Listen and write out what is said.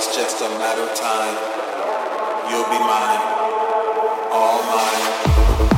It's just a matter of time. You'll be mine, all mine.